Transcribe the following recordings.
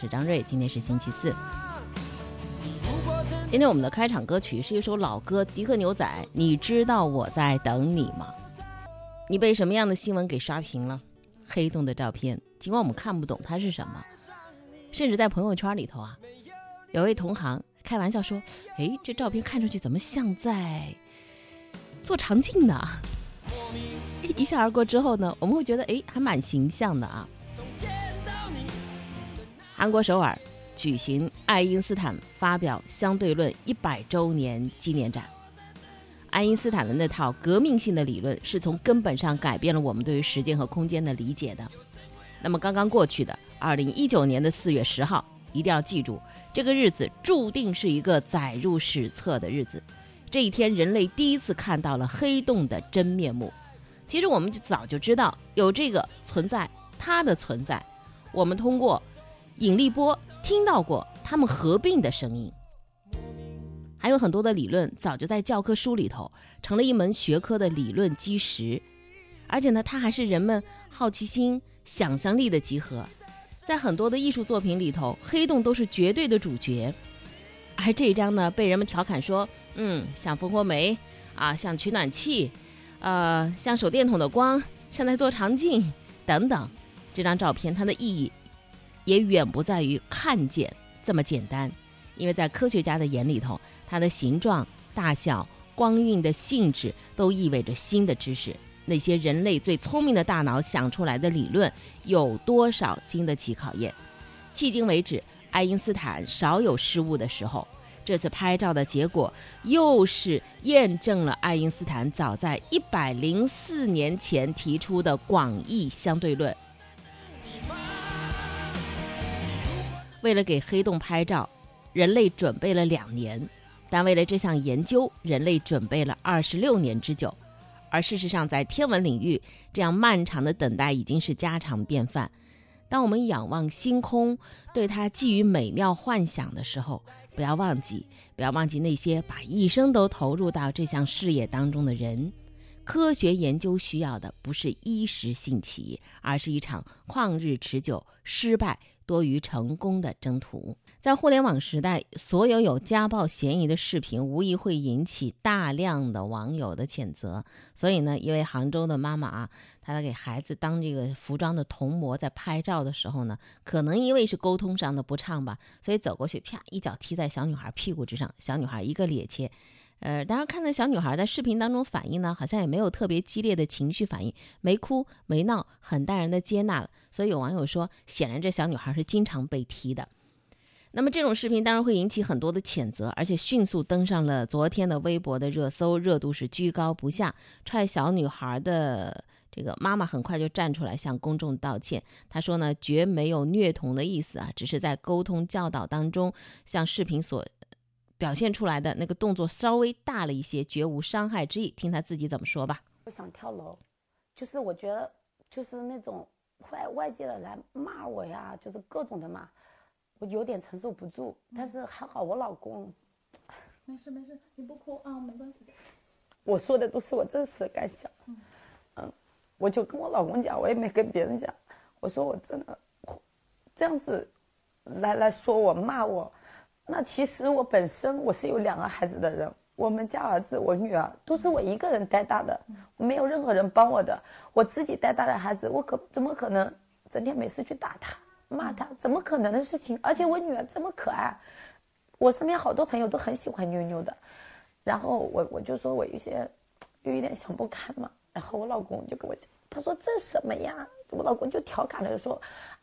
是张瑞，今天是星期四。今天我们的开场歌曲是一首老歌《迪克牛仔》，你知道我在等你吗？你被什么样的新闻给刷屏了？黑洞的照片，尽管我们看不懂它是什么，甚至在朋友圈里头啊，有位同行开玩笑说：“诶，这照片看上去怎么像在做肠镜呢？”一笑而过之后呢，我们会觉得诶，还蛮形象的啊。韩国首尔举行爱因斯坦发表相对论一百周年纪念展。爱因斯坦的那套革命性的理论是从根本上改变了我们对于时间和空间的理解的。那么刚刚过去的二零一九年的四月十号，一定要记住，这个日子注定是一个载入史册的日子。这一天，人类第一次看到了黑洞的真面目。其实我们就早就知道有这个存在，它的存在，我们通过引力波听到过它们合并的声音。还有很多的理论早就在教科书里头成了一门学科的理论基石，而且呢，它还是人们好奇心、想象力的集合。在很多的艺术作品里头，黑洞都是绝对的主角。而这一张呢，被人们调侃说，嗯，像蜂窝煤啊，像取暖器，呃，像手电筒的光，像在做肠镜等等。这张照片它的意义也远不在于看见这么简单，因为在科学家的眼里头，它的形状、大小、光晕的性质都意味着新的知识。那些人类最聪明的大脑想出来的理论，有多少经得起考验？迄今为止，爱因斯坦少有失误的时候。这次拍照的结果，又是验证了爱因斯坦早在一百零四年前提出的广义相对论。为了给黑洞拍照，人类准备了两年，但为了这项研究，人类准备了二十六年之久。而事实上，在天文领域，这样漫长的等待已经是家常便饭。当我们仰望星空，对它寄予美妙幻想的时候，不要忘记，不要忘记那些把一生都投入到这项事业当中的人。科学研究需要的不是一时兴起，而是一场旷日持久、失败多于成功的征途。在互联网时代，所有有家暴嫌疑的视频，无疑会引起大量的网友的谴责。所以呢，一位杭州的妈妈啊，她在给孩子当这个服装的童模，在拍照的时候呢，可能因为是沟通上的不畅吧，所以走过去，啪一脚踢在小女孩屁股之上，小女孩一个趔趄。呃，当然看到小女孩在视频当中反应呢，好像也没有特别激烈的情绪反应，没哭没闹，很淡然的接纳了。所以有网友说，显然这小女孩是经常被踢的。那么这种视频当然会引起很多的谴责，而且迅速登上了昨天的微博的热搜，热度是居高不下。踹小女孩的这个妈妈很快就站出来向公众道歉，她说呢，绝没有虐童的意思啊，只是在沟通教导当中，像视频所。表现出来的那个动作稍微大了一些，绝无伤害之意。听他自己怎么说吧。我想跳楼，就是我觉得就是那种外外界的来骂我呀，就是各种的骂，我有点承受不住。但是还好我老公，没事没事，你不哭啊，没关系。我说的都是我真实的感想。嗯，我就跟我老公讲，我也没跟别人讲。我说我真的这样子来来说我骂我。那其实我本身我是有两个孩子的人，我们家儿子、我女儿都是我一个人带大的，我没有任何人帮我的，我自己带大的孩子，我可怎么可能整天没事去打他、骂他？怎么可能的事情？而且我女儿这么可爱，我身边好多朋友都很喜欢妞妞的，然后我我就说我有些有一点想不开嘛，然后我老公就跟我讲，他说这什么呀？我老公就调侃的说，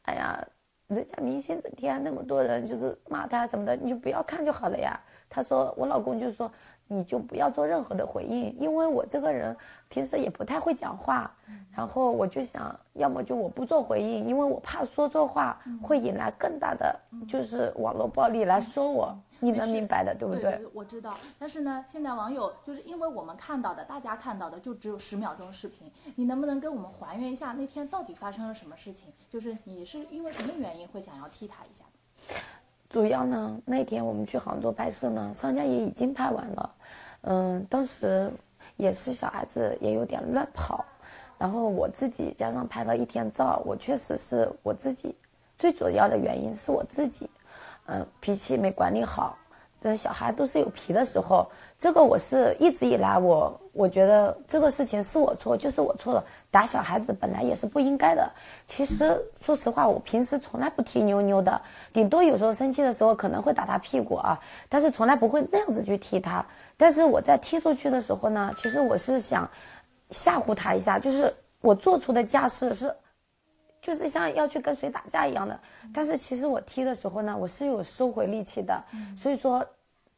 哎呀。人家明星整天那么多人就是骂他什么的，你就不要看就好了呀。他说我老公就说，你就不要做任何的回应，因为我这个人平时也不太会讲话，然后我就想，要么就我不做回应，因为我怕说错话会引来更大的就是网络暴力来说我，你能明白的，对不对？我知道，但是呢，现在网友就是因为我们看到的，大家看到的就只有十秒钟视频，你能不能跟我们还原一下那天到底发生了什么事情？就是你是因为什么原因会想要踢他一下？主要呢，那天我们去杭州拍摄呢，商家也已经拍完了，嗯，当时也是小孩子也有点乱跑，然后我自己加上拍了一天照，我确实是我自己最主要的原因是我自己，嗯，脾气没管理好。对，小孩都是有皮的时候，这个我是一直以来我我觉得这个事情是我错，就是我错了。打小孩子本来也是不应该的。其实说实话，我平时从来不踢妞妞的，顶多有时候生气的时候可能会打他屁股啊，但是从来不会那样子去踢他。但是我在踢出去的时候呢，其实我是想吓唬他一下，就是我做出的架势是。就是像要去跟谁打架一样的，但是其实我踢的时候呢，我是有收回力气的。所以说，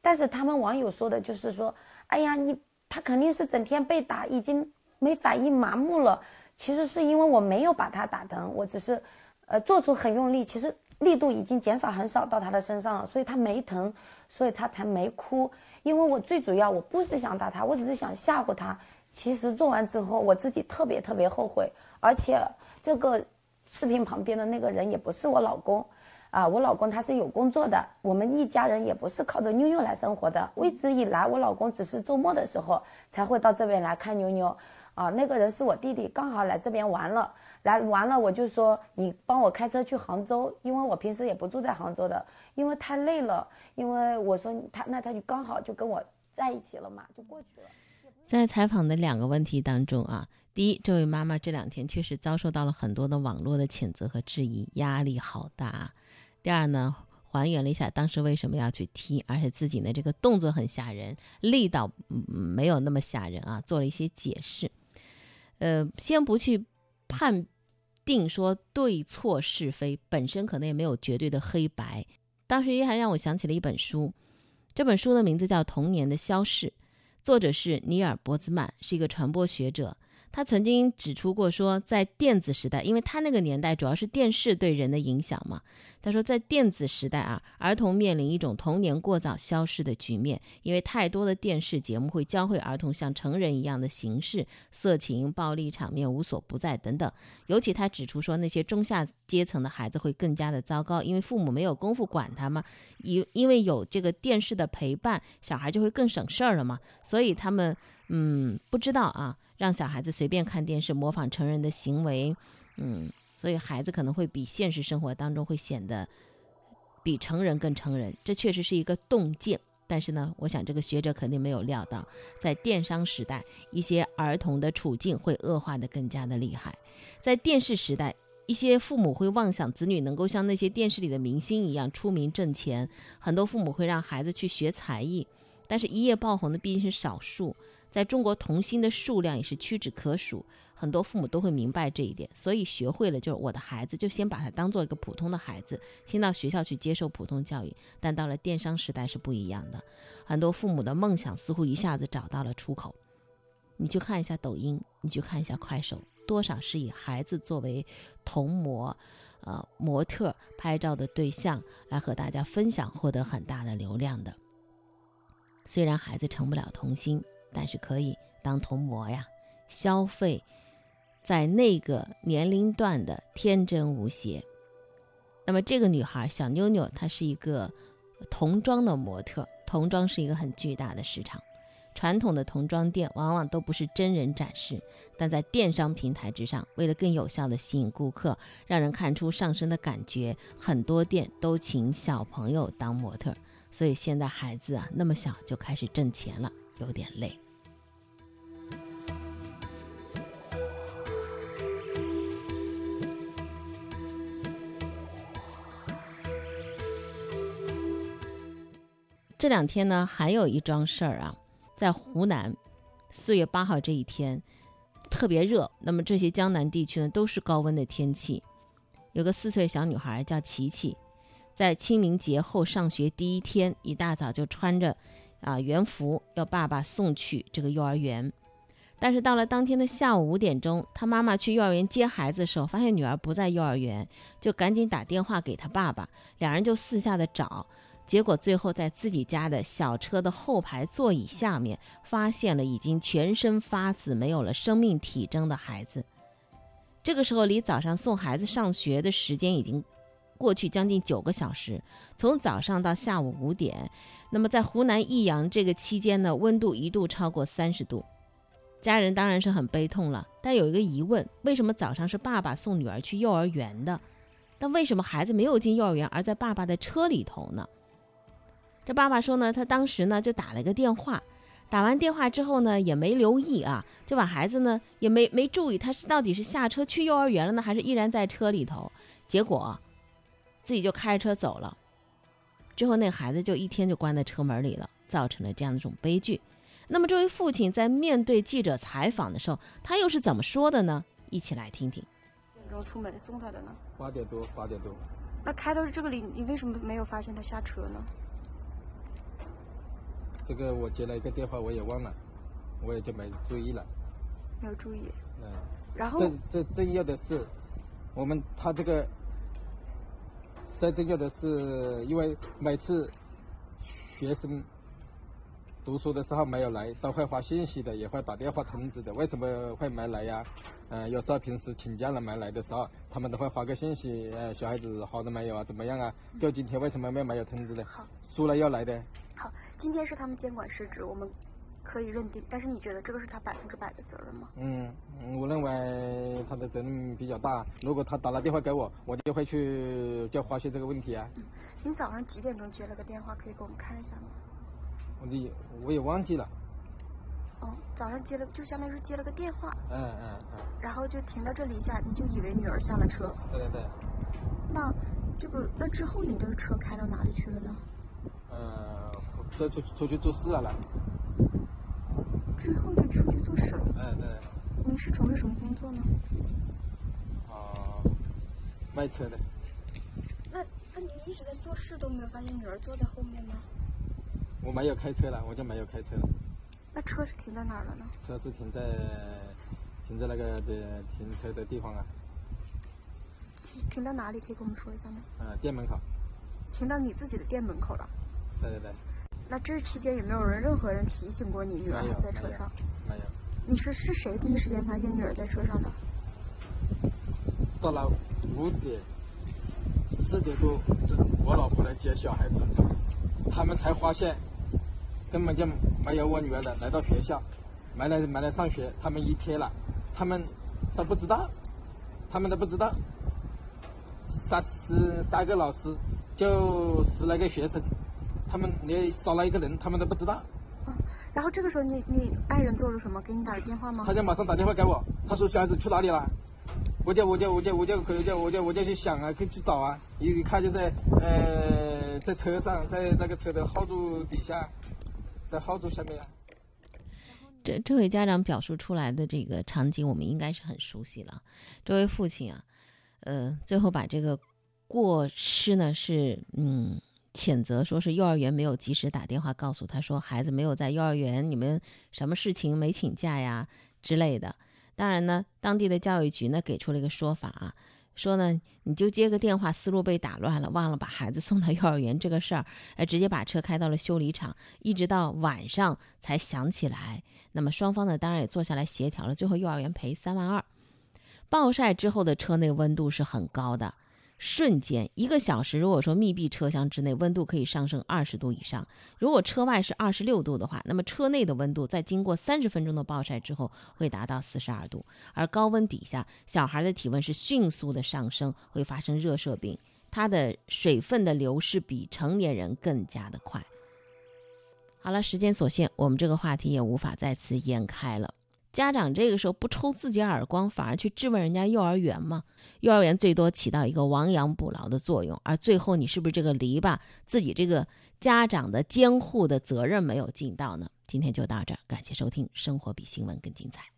但是他们网友说的就是说，哎呀，你他肯定是整天被打，已经没反应麻木了。其实是因为我没有把他打疼，我只是，呃，做出很用力，其实力度已经减少很少到他的身上了，所以他没疼，所以他才没哭。因为我最主要我不是想打他，我只是想吓唬他。其实做完之后，我自己特别特别后悔，而且这个。视频旁边的那个人也不是我老公，啊，我老公他是有工作的，我们一家人也不是靠着妞妞来生活的。一直以来，我老公只是周末的时候才会到这边来看妞妞，啊，那个人是我弟弟，刚好来这边玩了，来玩了，我就说你帮我开车去杭州，因为我平时也不住在杭州的，因为太累了，因为我说他那他就刚好就跟我在一起了嘛，就过去了。在采访的两个问题当中啊。第一，这位妈妈这两天确实遭受到了很多的网络的谴责和质疑，压力好大。第二呢，还原了一下当时为什么要去踢，而且自己呢这个动作很吓人，力道没有那么吓人啊，做了一些解释。呃，先不去判定说对错是非，本身可能也没有绝对的黑白。当时也还让我想起了一本书，这本书的名字叫《童年的消逝》，作者是尼尔·伯兹曼，是一个传播学者。他曾经指出过，说在电子时代，因为他那个年代主要是电视对人的影响嘛。他说，在电子时代啊，儿童面临一种童年过早消失的局面，因为太多的电视节目会教会儿童像成人一样的形式，色情、暴力场面无所不在等等。尤其他指出说，那些中下阶层的孩子会更加的糟糕，因为父母没有功夫管他嘛，因因为有这个电视的陪伴，小孩就会更省事儿了嘛。所以他们嗯不知道啊。让小孩子随便看电视，模仿成人的行为，嗯，所以孩子可能会比现实生活当中会显得比成人更成人，这确实是一个洞见。但是呢，我想这个学者肯定没有料到，在电商时代，一些儿童的处境会恶化的更加的厉害。在电视时代，一些父母会妄想子女能够像那些电视里的明星一样出名挣钱，很多父母会让孩子去学才艺，但是一夜爆红的毕竟是少数。在中国，童星的数量也是屈指可数，很多父母都会明白这一点，所以学会了就是我的孩子，就先把他当做一个普通的孩子，先到学校去接受普通教育。但到了电商时代是不一样的，很多父母的梦想似乎一下子找到了出口。你去看一下抖音，你去看一下快手，多少是以孩子作为童模，呃，模特拍照的对象来和大家分享，获得很大的流量的。虽然孩子成不了童星。但是可以当童模呀，消费在那个年龄段的天真无邪。那么这个女孩小妞妞，她是一个童装的模特，童装是一个很巨大的市场。传统的童装店往往都不是真人展示，但在电商平台之上，为了更有效的吸引顾客，让人看出上身的感觉，很多店都请小朋友当模特。所以现在孩子啊那么小就开始挣钱了。有点累。这两天呢，还有一桩事儿啊，在湖南，四月八号这一天特别热。那么这些江南地区呢，都是高温的天气。有个四岁小女孩叫琪琪，在清明节后上学第一天，一大早就穿着。啊元服要爸爸送去这个幼儿园。但是到了当天的下午五点钟，他妈妈去幼儿园接孩子的时候，发现女儿不在幼儿园，就赶紧打电话给他爸爸，两人就四下的找，结果最后在自己家的小车的后排座椅下面，发现了已经全身发紫、没有了生命体征的孩子。这个时候离早上送孩子上学的时间已经过去将近九个小时，从早上到下午五点，那么在湖南益阳这个期间呢，温度一度超过三十度。家人当然是很悲痛了，但有一个疑问：为什么早上是爸爸送女儿去幼儿园的，但为什么孩子没有进幼儿园，而在爸爸的车里头呢？这爸爸说呢，他当时呢就打了个电话，打完电话之后呢也没留意啊，就把孩子呢也没没注意他是到底是下车去幼儿园了呢，还是依然在车里头，结果自己就开车走了，之后那孩子就一天就关在车门里了，造成了这样一种悲剧。那么，这位父亲在面对记者采访的时候，他又是怎么说的呢？一起来听听。几点钟出门送他的呢？八点多，八点多。那开到这个里，你为什么没有发现他下车呢？这个我接了一个电话，我也忘了，我也就没注意了。没有注意。嗯。然后。这这重要的是，我们他这个，最重要的是，因为每次学生。读书的时候没有来，都会发信息的，也会打电话通知的。为什么会没来呀？嗯，有时候平时请假了没来的时候，他们都会发个信息，呃，小孩子好了没有啊？怎么样啊？就今天为什么没没有通知呢？好，输了要来的。好，今天是他们监管失职，我们可以认定。但是你觉得这个是他百分之百的责任吗？嗯，我认为他的责任比较大。如果他打了电话给我，我就会去就发现这个问题啊。嗯，你早上几点钟接了个电话？可以给我们看一下吗？我的我也忘记了。哦，早上接了，就相当于是接了个电话。嗯嗯嗯。然后就停到这里一下，你就以为女儿下了车。对对对。那这个那之后你这个车开到哪里去了呢？呃，再出出去做事了了。之后就出去做事了。哎对。您是从事什么工作呢？啊，卖车的。那那你一直在做事都没有发现女儿坐在后面吗？我没有开车了，我就没有开车了。那车是停在哪儿了呢？车是停在停在那个的停车的地方啊。停停到哪里？可以跟我们说一下吗？呃，店门口。停到你自己的店门口了。对对对。那这期间有没有人任何人提醒过你女儿还在车上？没有。你是是谁第一时间发现女儿在车上的？到了五点四点多，我老婆来接小孩子，他们才发现。根本就没有我女儿的来到学校，没来没来上学，他们一天了，他们都不知道，他们都不知道，三十三个老师就十来个学生，他们连少了一个人，他们都不知道。嗯，然后这个时候你你爱人做了什么？给你打了电话吗？他就马上打电话给我，他说小孩子去哪里了？我就我就我就我就可以就我就我就去想啊，去去找啊，一看就在呃在车上，在那个车的后座底下。在后座下面啊。这这位家长表述出来的这个场景，我们应该是很熟悉了。这位父亲啊，呃，最后把这个过失呢是嗯谴责，说是幼儿园没有及时打电话告诉他说孩子没有在幼儿园，你们什么事情没请假呀之类的。当然呢，当地的教育局呢给出了一个说法啊。说呢，你就接个电话，思路被打乱了，忘了把孩子送到幼儿园这个事儿，直接把车开到了修理厂，一直到晚上才想起来。那么双方呢，当然也坐下来协调了，最后幼儿园赔三万二。暴晒之后的车内温度是很高的。瞬间一个小时，如果说密闭车厢之内温度可以上升二十度以上，如果车外是二十六度的话，那么车内的温度在经过三十分钟的暴晒之后会达到四十二度，而高温底下小孩的体温是迅速的上升，会发生热射病，它的水分的流失比成年人更加的快。好了，时间所限，我们这个话题也无法再次延开了。家长这个时候不抽自己耳光，反而去质问人家幼儿园吗？幼儿园最多起到一个亡羊补牢的作用，而最后你是不是这个篱笆，自己这个家长的监护的责任没有尽到呢？今天就到这儿，感谢收听，生活比新闻更精彩。